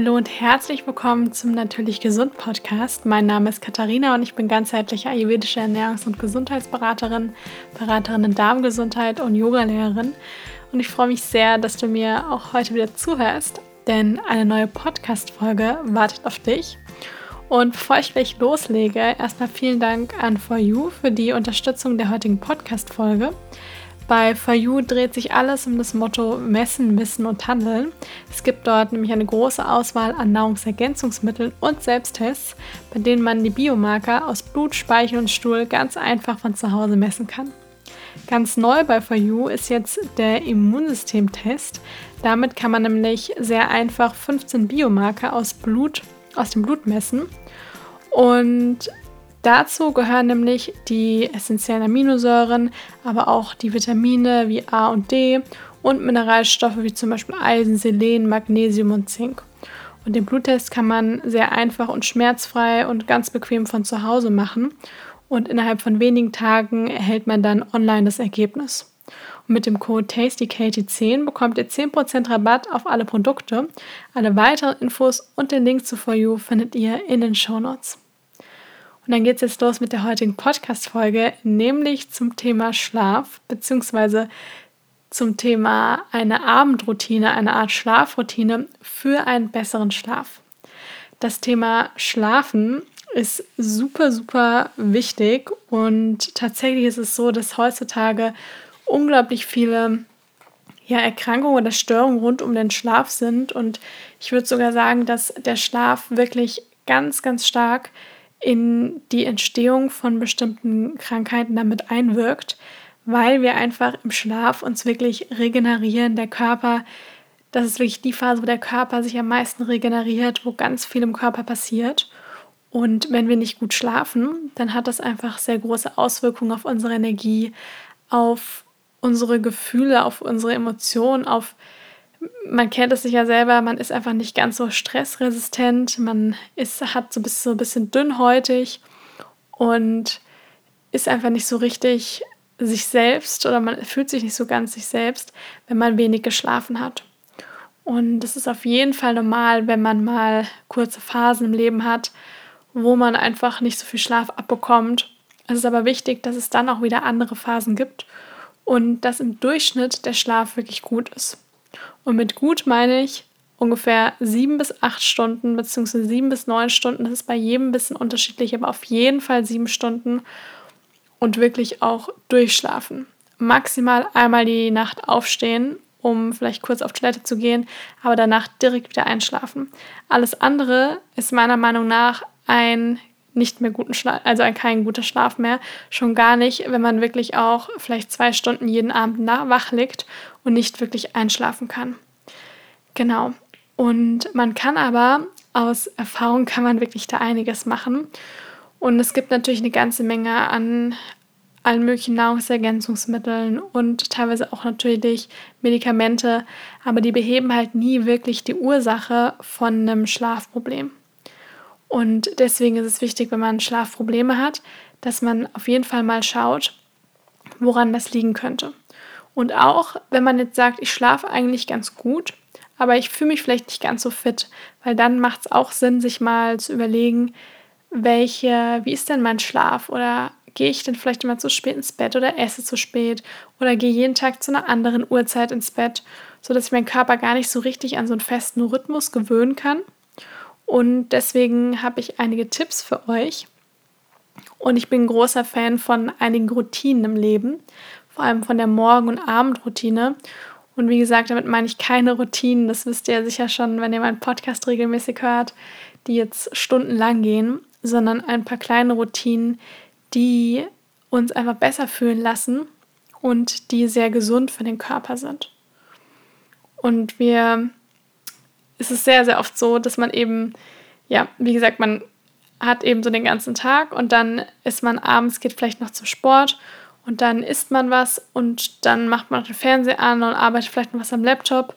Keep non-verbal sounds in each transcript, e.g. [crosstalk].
Hallo und herzlich willkommen zum Natürlich Gesund Podcast. Mein Name ist Katharina und ich bin ganzheitliche ayurvedische Ernährungs- und Gesundheitsberaterin, Beraterin in Darmgesundheit und Yogalehrerin. Und ich freue mich sehr, dass du mir auch heute wieder zuhörst, denn eine neue Podcast-Folge wartet auf dich. Und bevor ich gleich loslege, erstmal vielen Dank an For You für die Unterstützung der heutigen Podcast-Folge. Bei For You dreht sich alles um das Motto Messen, Wissen und Handeln. Es gibt dort nämlich eine große Auswahl an Nahrungsergänzungsmitteln und Selbsttests, bei denen man die Biomarker aus Blut, Speichel und Stuhl ganz einfach von zu Hause messen kann. Ganz neu bei For ist jetzt der Immunsystemtest. Damit kann man nämlich sehr einfach 15 Biomarker aus Blut, aus dem Blut messen. Und dazu gehören nämlich die essentiellen Aminosäuren, aber auch die Vitamine wie A und D und Mineralstoffe wie zum Beispiel Eisen, Selen, Magnesium und Zink. Und den Bluttest kann man sehr einfach und schmerzfrei und ganz bequem von zu Hause machen. Und innerhalb von wenigen Tagen erhält man dann online das Ergebnis. Und mit dem Code TastyKatie10 bekommt ihr 10% Rabatt auf alle Produkte. Alle weiteren Infos und den Link zu For You findet ihr in den Show Notes. Und dann geht es jetzt los mit der heutigen Podcast-Folge, nämlich zum Thema Schlaf, beziehungsweise zum Thema eine Abendroutine, eine Art Schlafroutine für einen besseren Schlaf. Das Thema Schlafen ist super, super wichtig und tatsächlich ist es so, dass heutzutage unglaublich viele ja, Erkrankungen oder Störungen rund um den Schlaf sind und ich würde sogar sagen, dass der Schlaf wirklich ganz, ganz stark in die Entstehung von bestimmten Krankheiten damit einwirkt, weil wir einfach im Schlaf uns wirklich regenerieren. Der Körper, das ist wirklich die Phase, wo der Körper sich am meisten regeneriert, wo ganz viel im Körper passiert. Und wenn wir nicht gut schlafen, dann hat das einfach sehr große Auswirkungen auf unsere Energie, auf unsere Gefühle, auf unsere Emotionen, auf man kennt es sich ja selber, man ist einfach nicht ganz so stressresistent, man ist, hat so ein bisschen, so ein bisschen dünnhäutig und ist einfach nicht so richtig sich selbst oder man fühlt sich nicht so ganz sich selbst, wenn man wenig geschlafen hat. Und das ist auf jeden Fall normal, wenn man mal kurze Phasen im Leben hat, wo man einfach nicht so viel Schlaf abbekommt. Es ist aber wichtig, dass es dann auch wieder andere Phasen gibt und dass im Durchschnitt der Schlaf wirklich gut ist. Und mit gut meine ich ungefähr sieben bis acht Stunden, beziehungsweise sieben bis neun Stunden. Das ist bei jedem ein bisschen unterschiedlich, aber auf jeden Fall sieben Stunden und wirklich auch durchschlafen. Maximal einmal die Nacht aufstehen, um vielleicht kurz auf Toilette zu gehen, aber danach direkt wieder einschlafen. Alles andere ist meiner Meinung nach ein nicht mehr guten Schlaf, also ein kein guter Schlaf mehr. Schon gar nicht, wenn man wirklich auch vielleicht zwei Stunden jeden Abend wach liegt und nicht wirklich einschlafen kann. Genau. Und man kann aber, aus Erfahrung kann man wirklich da einiges machen. Und es gibt natürlich eine ganze Menge an allen möglichen Nahrungsergänzungsmitteln und teilweise auch natürlich Medikamente, aber die beheben halt nie wirklich die Ursache von einem Schlafproblem. Und deswegen ist es wichtig, wenn man Schlafprobleme hat, dass man auf jeden Fall mal schaut, woran das liegen könnte. Und auch, wenn man jetzt sagt, ich schlafe eigentlich ganz gut, aber ich fühle mich vielleicht nicht ganz so fit, weil dann macht es auch Sinn, sich mal zu überlegen, welche, wie ist denn mein Schlaf? Oder gehe ich denn vielleicht immer zu spät ins Bett oder esse zu spät? Oder gehe jeden Tag zu einer anderen Uhrzeit ins Bett, sodass ich meinen Körper gar nicht so richtig an so einen festen Rhythmus gewöhnen kann und deswegen habe ich einige Tipps für euch. Und ich bin großer Fan von einigen Routinen im Leben, vor allem von der Morgen- und Abendroutine. Und wie gesagt, damit meine ich keine Routinen, das wisst ihr sicher schon, wenn ihr meinen Podcast regelmäßig hört, die jetzt stundenlang gehen, sondern ein paar kleine Routinen, die uns einfach besser fühlen lassen und die sehr gesund für den Körper sind. Und wir ist es sehr, sehr oft so, dass man eben, ja, wie gesagt, man hat eben so den ganzen Tag und dann ist man abends, geht vielleicht noch zum Sport und dann isst man was und dann macht man den Fernseher an und arbeitet vielleicht noch was am Laptop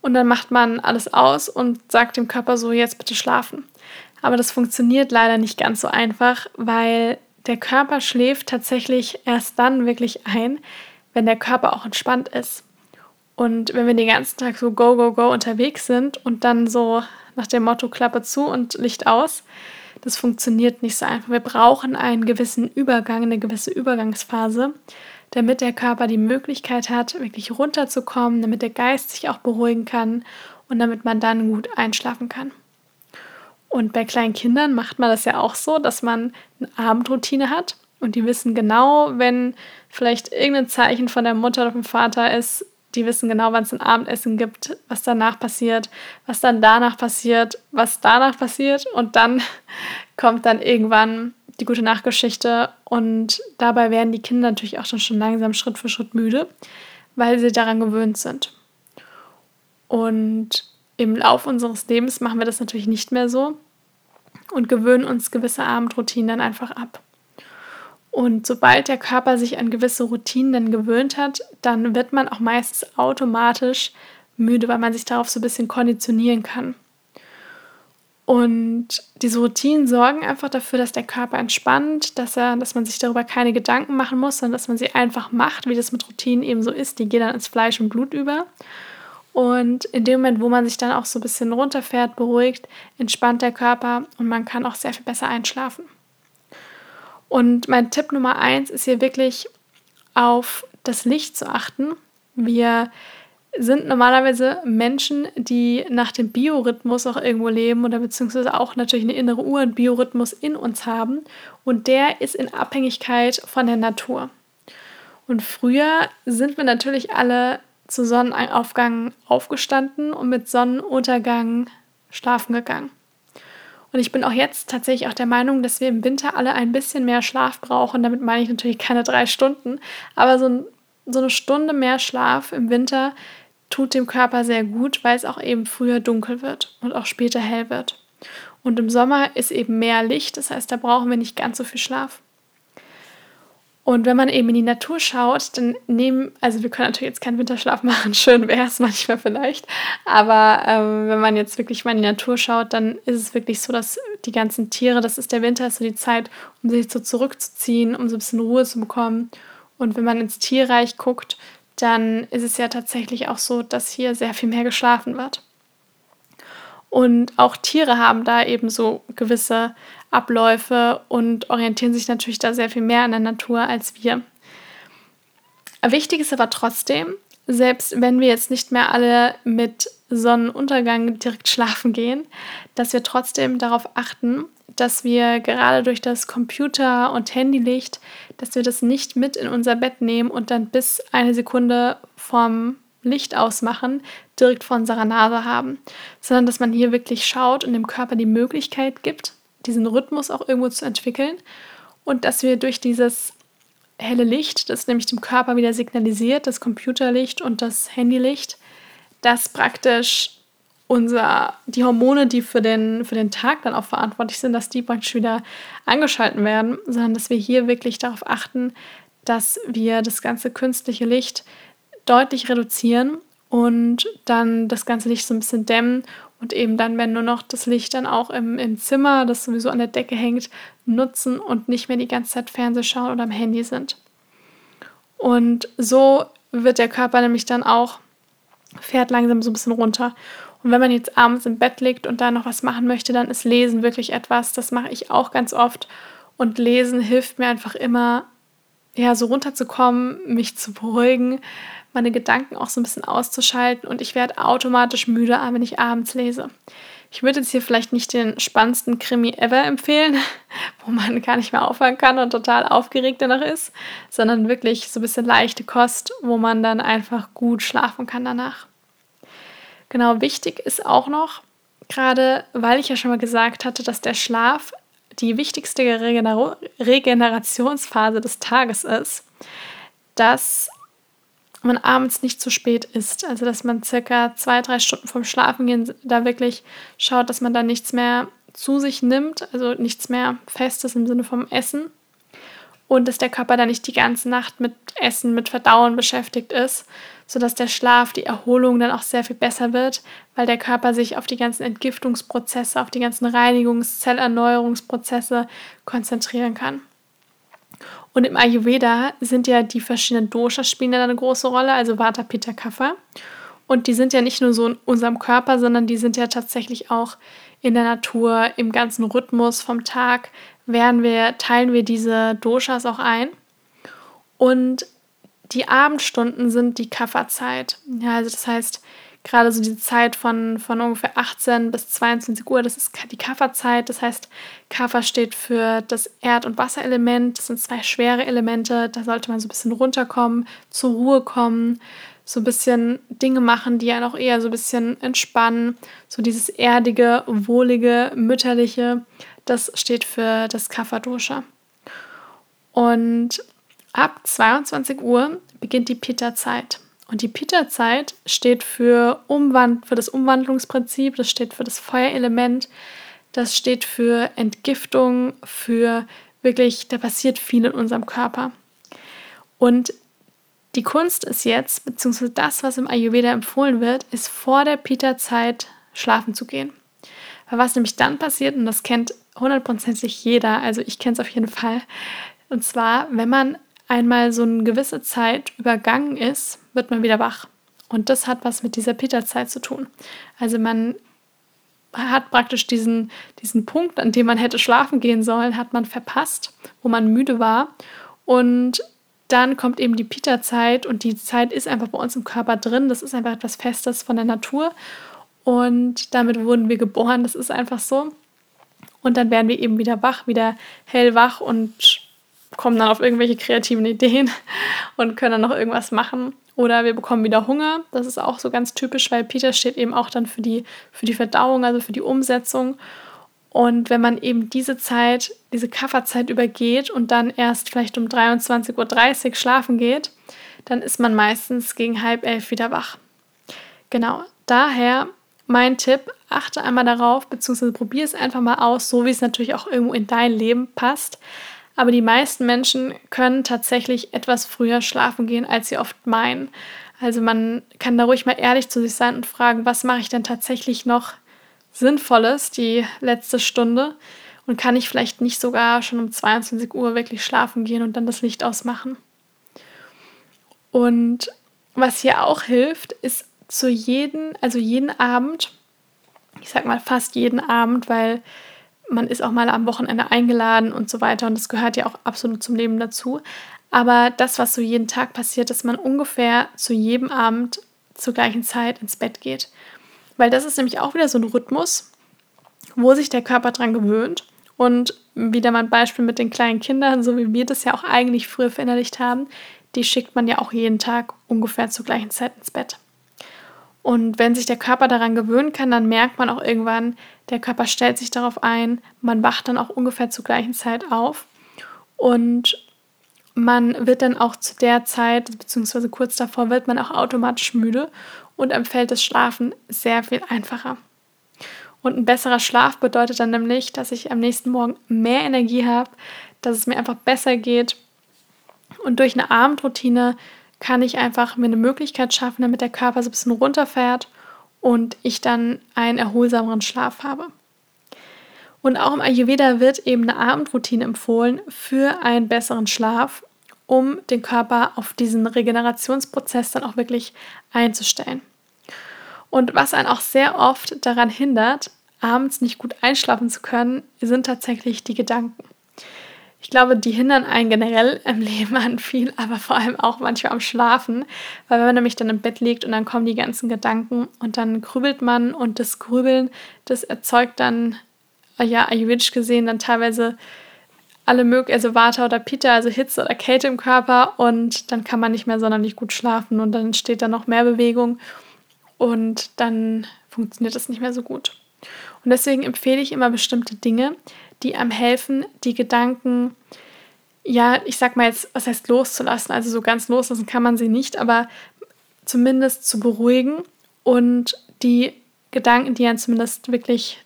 und dann macht man alles aus und sagt dem Körper so, jetzt bitte schlafen. Aber das funktioniert leider nicht ganz so einfach, weil der Körper schläft tatsächlich erst dann wirklich ein, wenn der Körper auch entspannt ist. Und wenn wir den ganzen Tag so go, go, go unterwegs sind und dann so nach dem Motto Klappe zu und Licht aus, das funktioniert nicht so einfach. Wir brauchen einen gewissen Übergang, eine gewisse Übergangsphase, damit der Körper die Möglichkeit hat, wirklich runterzukommen, damit der Geist sich auch beruhigen kann und damit man dann gut einschlafen kann. Und bei kleinen Kindern macht man das ja auch so, dass man eine Abendroutine hat und die wissen genau, wenn vielleicht irgendein Zeichen von der Mutter oder vom Vater ist, die wissen genau, wann es ein Abendessen gibt, was danach passiert, was dann danach passiert, was danach passiert und dann [laughs] kommt dann irgendwann die gute Nachtgeschichte und dabei werden die Kinder natürlich auch schon langsam Schritt für Schritt müde, weil sie daran gewöhnt sind. Und im Laufe unseres Lebens machen wir das natürlich nicht mehr so und gewöhnen uns gewisse Abendroutinen dann einfach ab. Und sobald der Körper sich an gewisse Routinen dann gewöhnt hat, dann wird man auch meistens automatisch müde, weil man sich darauf so ein bisschen konditionieren kann. Und diese Routinen sorgen einfach dafür, dass der Körper entspannt, dass, er, dass man sich darüber keine Gedanken machen muss, sondern dass man sie einfach macht, wie das mit Routinen eben so ist. Die gehen dann ins Fleisch und Blut über. Und in dem Moment, wo man sich dann auch so ein bisschen runterfährt, beruhigt, entspannt der Körper und man kann auch sehr viel besser einschlafen. Und mein Tipp Nummer eins ist hier wirklich auf das Licht zu achten. Wir sind normalerweise Menschen, die nach dem Biorhythmus auch irgendwo leben oder beziehungsweise auch natürlich eine innere Uhr und Biorhythmus in uns haben. Und der ist in Abhängigkeit von der Natur. Und früher sind wir natürlich alle zu Sonnenaufgang aufgestanden und mit Sonnenuntergang schlafen gegangen. Und ich bin auch jetzt tatsächlich auch der Meinung, dass wir im Winter alle ein bisschen mehr Schlaf brauchen. Damit meine ich natürlich keine drei Stunden, aber so, ein, so eine Stunde mehr Schlaf im Winter tut dem Körper sehr gut, weil es auch eben früher dunkel wird und auch später hell wird. Und im Sommer ist eben mehr Licht, das heißt, da brauchen wir nicht ganz so viel Schlaf. Und wenn man eben in die Natur schaut, dann nehmen, also wir können natürlich jetzt keinen Winterschlaf machen, [laughs] schön wäre es manchmal vielleicht, aber ähm, wenn man jetzt wirklich mal in die Natur schaut, dann ist es wirklich so, dass die ganzen Tiere, das ist der Winter, ist so die Zeit, um sich so zurückzuziehen, um so ein bisschen Ruhe zu bekommen. Und wenn man ins Tierreich guckt, dann ist es ja tatsächlich auch so, dass hier sehr viel mehr geschlafen wird. Und auch Tiere haben da eben so gewisse Abläufe und orientieren sich natürlich da sehr viel mehr an der Natur als wir. Wichtig ist aber trotzdem, selbst wenn wir jetzt nicht mehr alle mit Sonnenuntergang direkt schlafen gehen, dass wir trotzdem darauf achten, dass wir gerade durch das Computer- und Handylicht, dass wir das nicht mit in unser Bett nehmen und dann bis eine Sekunde vom Licht ausmachen, direkt vor unserer Nase haben, sondern dass man hier wirklich schaut und dem Körper die Möglichkeit gibt, diesen Rhythmus auch irgendwo zu entwickeln. Und dass wir durch dieses helle Licht, das nämlich dem Körper wieder signalisiert, das Computerlicht und das Handylicht, das praktisch unser, die Hormone, die für den, für den Tag dann auch verantwortlich sind, dass die praktisch wieder angeschalten werden, sondern dass wir hier wirklich darauf achten, dass wir das ganze künstliche Licht deutlich reduzieren und dann das ganze Licht so ein bisschen dämmen und eben dann, wenn nur noch das Licht dann auch im, im Zimmer, das sowieso an der Decke hängt, nutzen und nicht mehr die ganze Zeit Fernseh schauen oder am Handy sind. Und so wird der Körper nämlich dann auch, fährt langsam so ein bisschen runter. Und wenn man jetzt abends im Bett liegt und da noch was machen möchte, dann ist Lesen wirklich etwas. Das mache ich auch ganz oft. Und Lesen hilft mir einfach immer, ja, so runterzukommen, mich zu beruhigen, meine Gedanken auch so ein bisschen auszuschalten und ich werde automatisch müde, wenn ich abends lese. Ich würde jetzt hier vielleicht nicht den spannendsten Krimi ever empfehlen, [laughs] wo man gar nicht mehr aufhören kann und total aufgeregt danach ist, sondern wirklich so ein bisschen leichte Kost, wo man dann einfach gut schlafen kann danach. Genau, wichtig ist auch noch, gerade weil ich ja schon mal gesagt hatte, dass der Schlaf die wichtigste Regener Regenerationsphase des Tages ist, dass man abends nicht zu spät isst. Also dass man circa zwei, drei Stunden vorm Schlafengehen da wirklich schaut, dass man da nichts mehr zu sich nimmt, also nichts mehr Festes im Sinne vom Essen. Und dass der Körper da nicht die ganze Nacht mit Essen, mit Verdauen beschäftigt ist, sodass der Schlaf, die Erholung dann auch sehr viel besser wird, weil der Körper sich auf die ganzen Entgiftungsprozesse, auf die ganzen Reinigungs-, Zellerneuerungsprozesse konzentrieren kann. Und im Ayurveda sind ja die verschiedenen Doshas spielen ja eine große Rolle, also Vata, Pitta, Kapha. Und die sind ja nicht nur so in unserem Körper, sondern die sind ja tatsächlich auch in der Natur, im ganzen Rhythmus vom Tag, werden wir, teilen wir diese Doshas auch ein. Und die Abendstunden sind die Kafferzeit. Ja, also das heißt, gerade so diese Zeit von, von ungefähr 18 bis 22 Uhr, das ist die Kafferzeit. Das heißt, Kaffer steht für das Erd- und Wasserelement. Das sind zwei schwere Elemente. Da sollte man so ein bisschen runterkommen, zur Ruhe kommen, so ein bisschen Dinge machen, die einen auch eher so ein bisschen entspannen. So dieses erdige, wohlige, mütterliche, das steht für das Kapha-Dosha. Und ab 22 Uhr beginnt die Pitta-Zeit. Und die Pitta-Zeit steht für, Umwand für das Umwandlungsprinzip, das steht für das Feuerelement, das steht für Entgiftung, für wirklich, da passiert viel in unserem Körper. Und die Kunst ist jetzt, beziehungsweise das, was im Ayurveda empfohlen wird, ist vor der Pitta-Zeit schlafen zu gehen. Weil was nämlich dann passiert, und das kennt hundertprozentig jeder, also ich kenne es auf jeden Fall, und zwar, wenn man einmal so eine gewisse Zeit übergangen ist, wird man wieder wach. Und das hat was mit dieser Pitta-Zeit zu tun. Also man hat praktisch diesen, diesen Punkt, an dem man hätte schlafen gehen sollen, hat man verpasst, wo man müde war. Und dann kommt eben die Pitta-Zeit und die Zeit ist einfach bei uns im Körper drin. Das ist einfach etwas Festes von der Natur. Und damit wurden wir geboren. Das ist einfach so. Und dann werden wir eben wieder wach, wieder hellwach und kommen dann auf irgendwelche kreativen Ideen [laughs] und können dann noch irgendwas machen. Oder wir bekommen wieder Hunger. Das ist auch so ganz typisch, weil Peter steht eben auch dann für die, für die Verdauung, also für die Umsetzung. Und wenn man eben diese Zeit, diese Kafferzeit übergeht und dann erst vielleicht um 23.30 Uhr schlafen geht, dann ist man meistens gegen halb elf wieder wach. Genau, daher mein Tipp, achte einmal darauf, beziehungsweise probier es einfach mal aus, so wie es natürlich auch irgendwo in dein Leben passt. Aber die meisten Menschen können tatsächlich etwas früher schlafen gehen, als sie oft meinen. Also man kann da ruhig mal ehrlich zu sich sein und fragen, was mache ich denn tatsächlich noch Sinnvolles die letzte Stunde und kann ich vielleicht nicht sogar schon um 22 Uhr wirklich schlafen gehen und dann das Licht ausmachen. Und was hier auch hilft, ist zu jedem, also jeden Abend, ich sag mal fast jeden Abend, weil man ist auch mal am Wochenende eingeladen und so weiter und das gehört ja auch absolut zum Leben dazu. Aber das, was so jeden Tag passiert, dass man ungefähr zu jedem Abend zur gleichen Zeit ins Bett geht. Weil das ist nämlich auch wieder so ein Rhythmus, wo sich der Körper dran gewöhnt. Und wieder mal ein Beispiel mit den kleinen Kindern, so wie wir das ja auch eigentlich früher verinnerlicht haben, die schickt man ja auch jeden Tag ungefähr zur gleichen Zeit ins Bett. Und wenn sich der Körper daran gewöhnen kann, dann merkt man auch irgendwann, der Körper stellt sich darauf ein, man wacht dann auch ungefähr zur gleichen Zeit auf und man wird dann auch zu der Zeit, beziehungsweise kurz davor, wird man auch automatisch müde und empfällt das Schlafen sehr viel einfacher. Und ein besserer Schlaf bedeutet dann nämlich, dass ich am nächsten Morgen mehr Energie habe, dass es mir einfach besser geht. Und durch eine Abendroutine kann ich einfach mir eine Möglichkeit schaffen, damit der Körper so ein bisschen runterfährt und ich dann einen erholsameren Schlaf habe. Und auch im Ayurveda wird eben eine Abendroutine empfohlen für einen besseren Schlaf, um den Körper auf diesen Regenerationsprozess dann auch wirklich einzustellen. Und was einen auch sehr oft daran hindert, abends nicht gut einschlafen zu können, sind tatsächlich die Gedanken. Ich glaube, die hindern einen generell im [laughs] Leben an viel, aber vor allem auch manchmal am Schlafen, weil wenn man nämlich dann im Bett liegt und dann kommen die ganzen Gedanken und dann grübelt man und das Grübeln, das erzeugt dann, ja, ayurvedisch gesehen, dann teilweise alle möglichen, also Vata oder Pitta, also Hitze oder Kälte im Körper und dann kann man nicht mehr sonderlich gut schlafen und dann entsteht dann noch mehr Bewegung und dann funktioniert das nicht mehr so gut. Und deswegen empfehle ich immer bestimmte Dinge, die einem helfen, die Gedanken, ja, ich sag mal jetzt, was heißt loszulassen? Also so ganz loslassen kann man sie nicht, aber zumindest zu beruhigen und die Gedanken, die einen zumindest wirklich,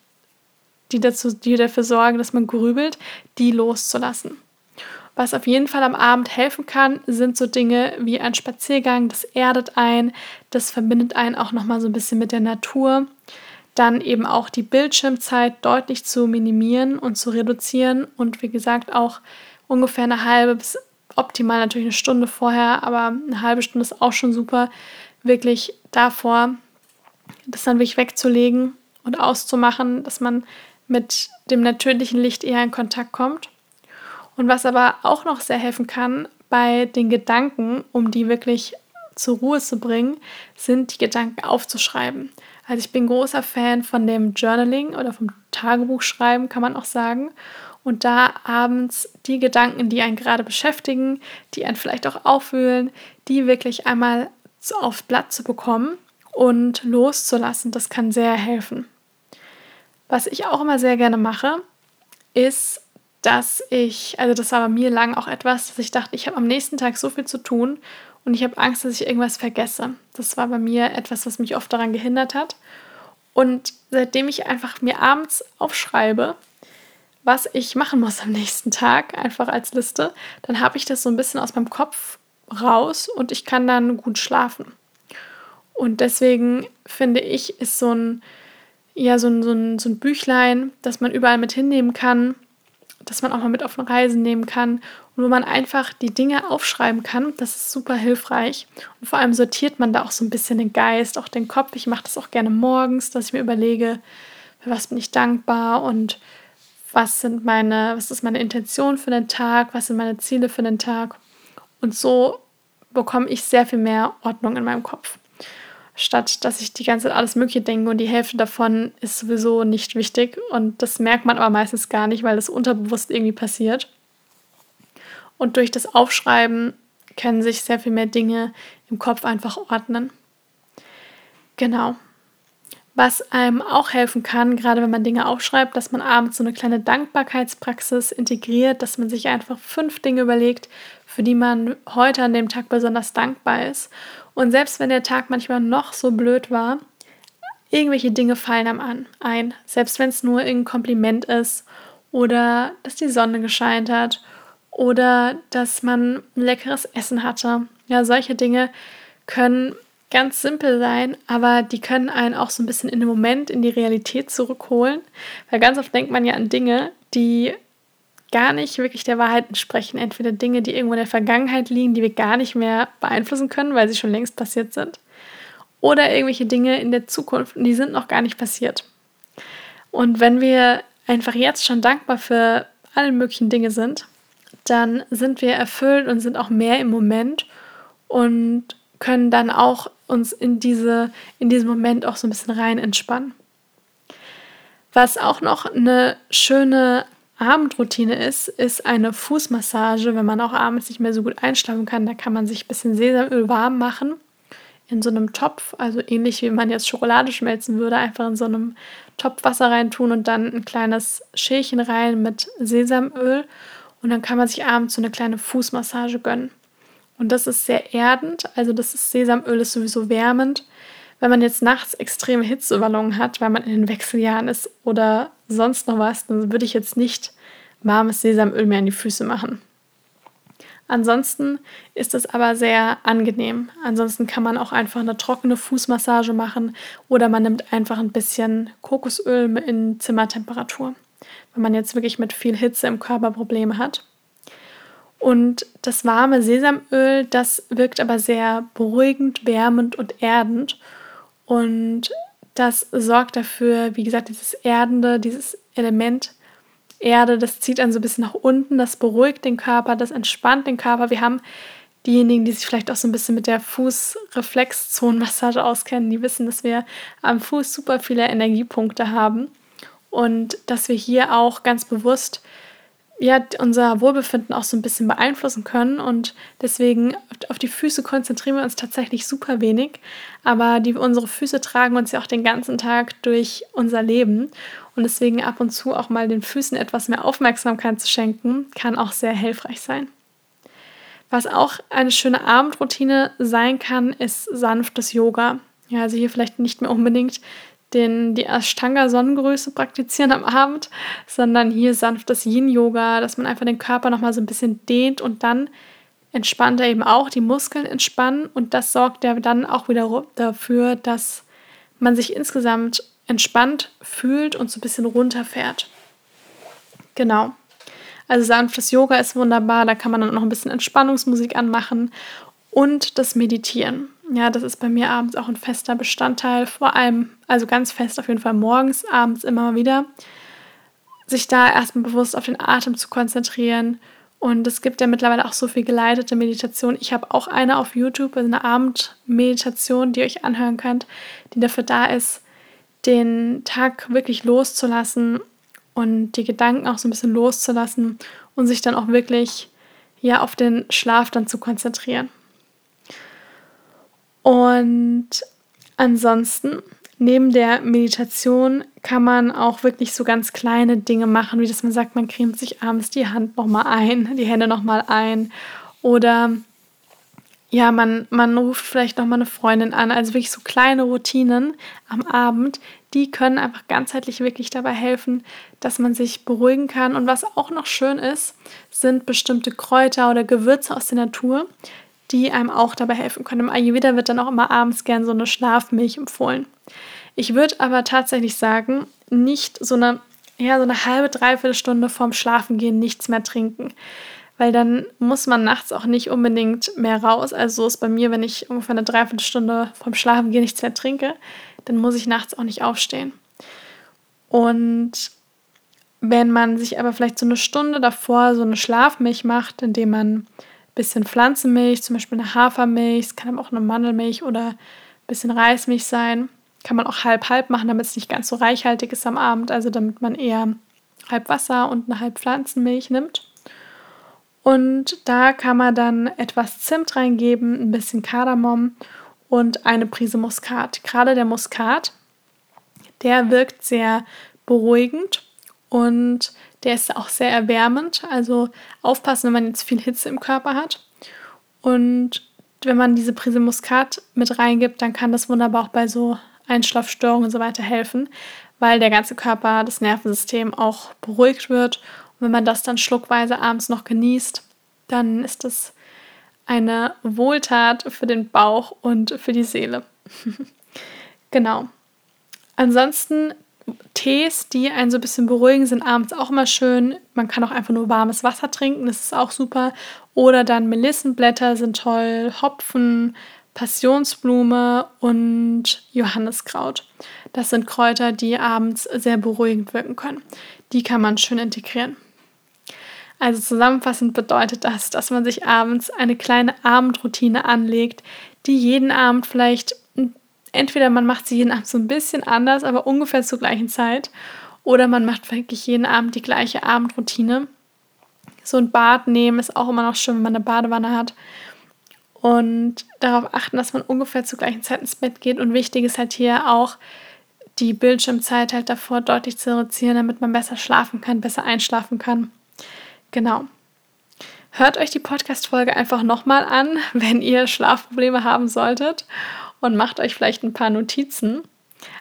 die, dazu, die dafür sorgen, dass man grübelt, die loszulassen. Was auf jeden Fall am Abend helfen kann, sind so Dinge wie ein Spaziergang, das erdet ein, das verbindet einen auch nochmal so ein bisschen mit der Natur dann eben auch die Bildschirmzeit deutlich zu minimieren und zu reduzieren und wie gesagt auch ungefähr eine halbe bis optimal natürlich eine Stunde vorher, aber eine halbe Stunde ist auch schon super, wirklich davor, das dann wirklich wegzulegen und auszumachen, dass man mit dem natürlichen Licht eher in Kontakt kommt. Und was aber auch noch sehr helfen kann bei den Gedanken, um die wirklich zur Ruhe zu bringen, sind die Gedanken aufzuschreiben. Also ich bin großer Fan von dem Journaling oder vom Tagebuchschreiben, kann man auch sagen. Und da abends die Gedanken, die einen gerade beschäftigen, die einen vielleicht auch aufwühlen, die wirklich einmal aufs Blatt zu bekommen und loszulassen, das kann sehr helfen. Was ich auch immer sehr gerne mache, ist, dass ich, also das war bei mir lang auch etwas, dass ich dachte, ich habe am nächsten Tag so viel zu tun und ich habe Angst, dass ich irgendwas vergesse. Das war bei mir etwas, was mich oft daran gehindert hat. Und seitdem ich einfach mir abends aufschreibe, was ich machen muss am nächsten Tag, einfach als Liste, dann habe ich das so ein bisschen aus meinem Kopf raus und ich kann dann gut schlafen. Und deswegen finde ich, ist so ein, ja, so ein, so ein, so ein Büchlein, das man überall mit hinnehmen kann, das man auch mal mit auf eine Reise nehmen kann und wo man einfach die Dinge aufschreiben kann. Das ist super hilfreich. Und vor allem sortiert man da auch so ein bisschen den Geist, auch den Kopf. Ich mache das auch gerne morgens, dass ich mir überlege, für was bin ich dankbar und was sind meine, was ist meine Intention für den Tag, was sind meine Ziele für den Tag. Und so bekomme ich sehr viel mehr Ordnung in meinem Kopf statt dass ich die ganze Zeit alles Mögliche denke und die Hälfte davon ist sowieso nicht wichtig. Und das merkt man aber meistens gar nicht, weil das unterbewusst irgendwie passiert. Und durch das Aufschreiben können sich sehr viel mehr Dinge im Kopf einfach ordnen. Genau. Was einem auch helfen kann, gerade wenn man Dinge aufschreibt, dass man abends so eine kleine Dankbarkeitspraxis integriert, dass man sich einfach fünf Dinge überlegt, für die man heute an dem Tag besonders dankbar ist. Und selbst wenn der Tag manchmal noch so blöd war, irgendwelche Dinge fallen einem an, ein. Selbst wenn es nur irgendein Kompliment ist oder dass die Sonne gescheint hat oder dass man ein leckeres Essen hatte. Ja, solche Dinge können ganz simpel sein, aber die können einen auch so ein bisschen in den Moment, in die Realität zurückholen. Weil ganz oft denkt man ja an Dinge, die gar nicht wirklich der Wahrheit entsprechen. Entweder Dinge, die irgendwo in der Vergangenheit liegen, die wir gar nicht mehr beeinflussen können, weil sie schon längst passiert sind. Oder irgendwelche Dinge in der Zukunft die sind noch gar nicht passiert. Und wenn wir einfach jetzt schon dankbar für alle möglichen Dinge sind, dann sind wir erfüllt und sind auch mehr im Moment und können dann auch uns in, diese, in diesen Moment auch so ein bisschen rein entspannen. Was auch noch eine schöne Abendroutine ist, ist eine Fußmassage, wenn man auch abends nicht mehr so gut einschlafen kann. Da kann man sich ein bisschen Sesamöl warm machen in so einem Topf, also ähnlich wie man jetzt Schokolade schmelzen würde, einfach in so einem Topf Wasser reintun und dann ein kleines Schälchen rein mit Sesamöl und dann kann man sich abends so eine kleine Fußmassage gönnen. Und das ist sehr erdend, also das ist Sesamöl ist sowieso wärmend. Wenn man jetzt nachts extreme Hitzewallungen hat, weil man in den Wechseljahren ist oder sonst noch was, dann würde ich jetzt nicht warmes Sesamöl mehr in die Füße machen. Ansonsten ist es aber sehr angenehm. Ansonsten kann man auch einfach eine trockene Fußmassage machen oder man nimmt einfach ein bisschen Kokosöl in Zimmertemperatur, wenn man jetzt wirklich mit viel Hitze im Körper Probleme hat. Und das warme Sesamöl, das wirkt aber sehr beruhigend, wärmend und erdend. Und das sorgt dafür, wie gesagt, dieses Erdende, dieses Element Erde, das zieht dann so ein bisschen nach unten, das beruhigt den Körper, das entspannt den Körper. Wir haben diejenigen, die sich vielleicht auch so ein bisschen mit der Fußreflexzonenmassage auskennen, die wissen, dass wir am Fuß super viele Energiepunkte haben und dass wir hier auch ganz bewusst ja, unser Wohlbefinden auch so ein bisschen beeinflussen können. Und deswegen auf die Füße konzentrieren wir uns tatsächlich super wenig. Aber die, unsere Füße tragen uns ja auch den ganzen Tag durch unser Leben. Und deswegen ab und zu auch mal den Füßen etwas mehr Aufmerksamkeit zu schenken, kann auch sehr hilfreich sein. Was auch eine schöne Abendroutine sein kann, ist sanftes Yoga. Ja, also hier vielleicht nicht mehr unbedingt den, die Ashtanga-Sonnengröße praktizieren am Abend, sondern hier sanftes Yin-Yoga, dass man einfach den Körper nochmal so ein bisschen dehnt und dann entspannt er eben auch die Muskeln entspannen und das sorgt ja dann auch wieder dafür, dass man sich insgesamt entspannt fühlt und so ein bisschen runterfährt. Genau. Also sanftes Yoga ist wunderbar, da kann man dann noch ein bisschen Entspannungsmusik anmachen und das Meditieren. Ja, das ist bei mir abends auch ein fester Bestandteil, vor allem, also ganz fest auf jeden Fall morgens, abends immer wieder. Sich da erstmal bewusst auf den Atem zu konzentrieren. Und es gibt ja mittlerweile auch so viel geleitete Meditation. Ich habe auch eine auf YouTube, eine Abendmeditation, die ihr euch anhören könnt, die dafür da ist, den Tag wirklich loszulassen und die Gedanken auch so ein bisschen loszulassen und sich dann auch wirklich ja auf den Schlaf dann zu konzentrieren. Und ansonsten, neben der Meditation kann man auch wirklich so ganz kleine Dinge machen, wie dass man sagt, man cremt sich abends die Hand nochmal ein, [laughs] die Hände nochmal ein. Oder ja, man, man ruft vielleicht nochmal eine Freundin an. Also wirklich so kleine Routinen am Abend, die können einfach ganzheitlich wirklich dabei helfen, dass man sich beruhigen kann. Und was auch noch schön ist, sind bestimmte Kräuter oder Gewürze aus der Natur, die einem auch dabei helfen können. Im Ayurveda wird dann auch immer abends gern so eine Schlafmilch empfohlen. Ich würde aber tatsächlich sagen, nicht so eine, ja, so eine halbe, dreiviertel Stunde vorm Schlafengehen nichts mehr trinken. Weil dann muss man nachts auch nicht unbedingt mehr raus. Also so ist bei mir, wenn ich ungefähr eine Dreiviertelstunde vorm Schlafengehen nichts mehr trinke, dann muss ich nachts auch nicht aufstehen. Und wenn man sich aber vielleicht so eine Stunde davor so eine Schlafmilch macht, indem man bisschen Pflanzenmilch, zum Beispiel eine Hafermilch, es kann aber auch eine Mandelmilch oder ein bisschen Reismilch sein. Kann man auch halb-halb machen, damit es nicht ganz so reichhaltig ist am Abend, also damit man eher halb Wasser und eine halb Pflanzenmilch nimmt. Und da kann man dann etwas Zimt reingeben, ein bisschen Kardamom und eine Prise Muskat. Gerade der Muskat, der wirkt sehr beruhigend und der ist auch sehr erwärmend. Also aufpassen, wenn man jetzt viel Hitze im Körper hat. Und wenn man diese Prise Muskat mit reingibt, dann kann das wunderbar auch bei so Einschlafstörungen und so weiter helfen, weil der ganze Körper, das Nervensystem auch beruhigt wird. Und wenn man das dann schluckweise abends noch genießt, dann ist das eine Wohltat für den Bauch und für die Seele. [laughs] genau. Ansonsten Tees, die einen so ein bisschen beruhigen, sind abends auch immer schön. Man kann auch einfach nur warmes Wasser trinken, das ist auch super. Oder dann Melissenblätter sind toll, Hopfen, Passionsblume und Johanniskraut. Das sind Kräuter, die abends sehr beruhigend wirken können. Die kann man schön integrieren. Also zusammenfassend bedeutet das, dass man sich abends eine kleine Abendroutine anlegt, die jeden Abend vielleicht entweder man macht sie jeden Abend so ein bisschen anders, aber ungefähr zur gleichen Zeit, oder man macht wirklich jeden Abend die gleiche Abendroutine. So ein Bad nehmen ist auch immer noch schön, wenn man eine Badewanne hat. Und darauf achten, dass man ungefähr zur gleichen Zeit ins Bett geht. Und wichtig ist halt hier auch, die Bildschirmzeit halt davor deutlich zu reduzieren, damit man besser schlafen kann, besser einschlafen kann. Genau. Hört euch die Podcast-Folge einfach nochmal an, [laughs] wenn ihr Schlafprobleme haben solltet und macht euch vielleicht ein paar Notizen.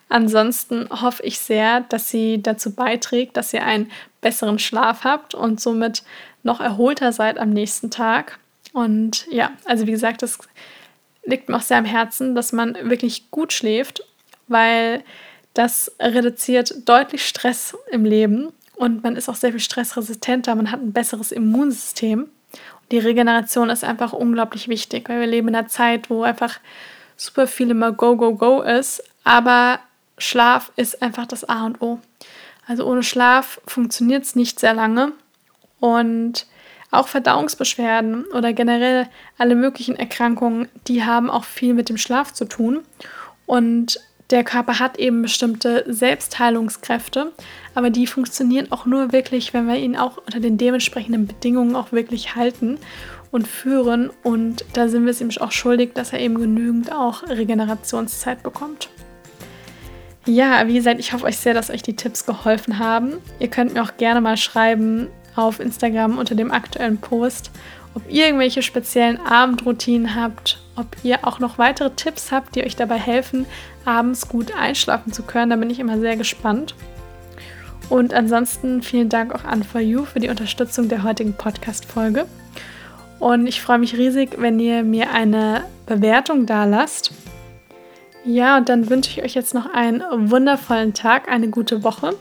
Ansonsten hoffe ich sehr, dass sie dazu beiträgt, dass ihr einen besseren Schlaf habt und somit noch erholter seid am nächsten Tag. Und ja, also wie gesagt, das liegt mir auch sehr am Herzen, dass man wirklich gut schläft, weil das reduziert deutlich Stress im Leben und man ist auch sehr viel stressresistenter, man hat ein besseres Immunsystem. die Regeneration ist einfach unglaublich wichtig, weil wir leben in einer Zeit, wo einfach super viel immer Go, Go, Go ist, aber Schlaf ist einfach das A und O. Also ohne Schlaf funktioniert es nicht sehr lange und auch Verdauungsbeschwerden oder generell alle möglichen Erkrankungen, die haben auch viel mit dem Schlaf zu tun. Und der Körper hat eben bestimmte Selbstheilungskräfte, aber die funktionieren auch nur wirklich, wenn wir ihn auch unter den dementsprechenden Bedingungen auch wirklich halten und führen. Und da sind wir es ihm auch schuldig, dass er eben genügend auch Regenerationszeit bekommt. Ja, wie gesagt, ich hoffe euch sehr, dass euch die Tipps geholfen haben. Ihr könnt mir auch gerne mal schreiben auf Instagram unter dem aktuellen Post, ob ihr irgendwelche speziellen Abendroutinen habt, ob ihr auch noch weitere Tipps habt, die euch dabei helfen, abends gut einschlafen zu können. Da bin ich immer sehr gespannt. Und ansonsten vielen Dank auch an For You für die Unterstützung der heutigen Podcast-Folge. Und ich freue mich riesig, wenn ihr mir eine Bewertung da lasst. Ja, und dann wünsche ich euch jetzt noch einen wundervollen Tag, eine gute Woche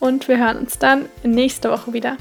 und wir hören uns dann nächste Woche wieder.